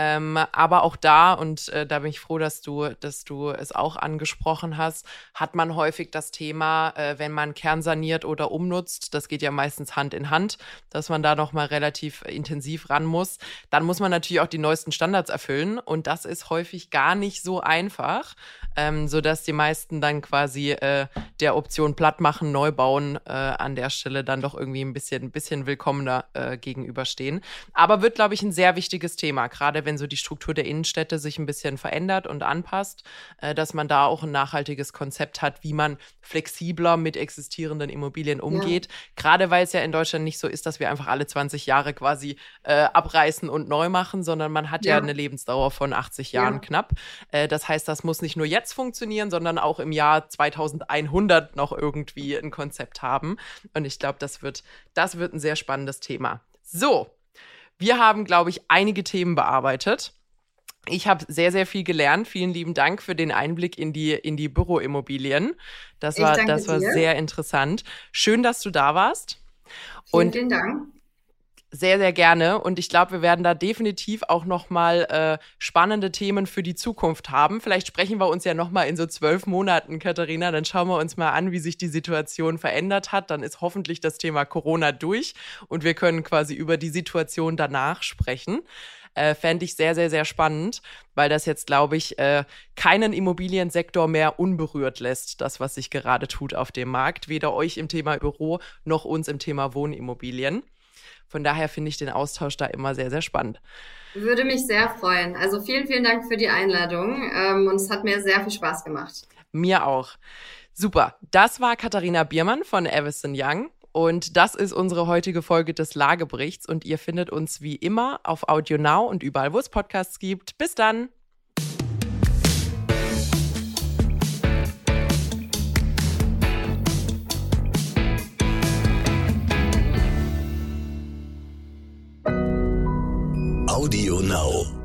ähm, aber auch da, und äh, da bin ich froh, dass du, dass du es auch angesprochen hast, hat man häufig das Thema, äh, wenn man kernsaniert oder umnutzt, das geht ja meistens Hand in Hand, dass man da nochmal relativ intensiv ran muss. Dann muss man natürlich auch die neuesten Standards erfüllen und das ist häufig gar nicht so einfach, ähm, sodass die meisten dann quasi äh, der Option platt machen, neu bauen äh, an der Stelle dann doch irgendwie ein bisschen, ein bisschen willkommener äh, gegenüberstehen. Aber wird, glaube ich, ein sehr wichtiges Thema, gerade wenn so die Struktur der Innenstädte sich ein bisschen verändert und anpasst, äh, dass man da auch ein nachhaltiges Konzept hat, wie man flexibler mit existierenden Immobilien umgeht. Ja. Gerade weil es ja in Deutschland nicht so ist, dass wir einfach alle 20 Jahre quasi äh, abreißen und neu machen, sondern man hat ja, ja eine Lebensdauer von 80 Jahren ja. knapp. Äh, das heißt, das muss nicht nur jetzt funktionieren, sondern auch im Jahr 2100 noch irgendwie ein Konzept haben. Und ich glaube, das wird, das wird ein sehr spannendes Thema. So, wir haben, glaube ich, einige Themen bearbeitet. Ich habe sehr, sehr viel gelernt. Vielen lieben Dank für den Einblick in die, in die Büroimmobilien. Das war, das war sehr interessant. Schön, dass du da warst. Vielen, Und vielen Dank. Sehr, sehr gerne. Und ich glaube, wir werden da definitiv auch nochmal äh, spannende Themen für die Zukunft haben. Vielleicht sprechen wir uns ja nochmal in so zwölf Monaten, Katharina. Dann schauen wir uns mal an, wie sich die Situation verändert hat. Dann ist hoffentlich das Thema Corona durch und wir können quasi über die Situation danach sprechen. Äh, Fände ich sehr, sehr, sehr spannend, weil das jetzt, glaube ich, äh, keinen Immobiliensektor mehr unberührt lässt, das, was sich gerade tut auf dem Markt. Weder euch im Thema Büro noch uns im Thema Wohnimmobilien. Von daher finde ich den Austausch da immer sehr, sehr spannend. Würde mich sehr freuen. Also vielen, vielen Dank für die Einladung ähm, und es hat mir sehr viel Spaß gemacht. Mir auch. Super. Das war Katharina Biermann von Everson Young. Und das ist unsere heutige Folge des Lageberichts. Und ihr findet uns wie immer auf Audio Now und überall, wo es Podcasts gibt. Bis dann. Audio Now.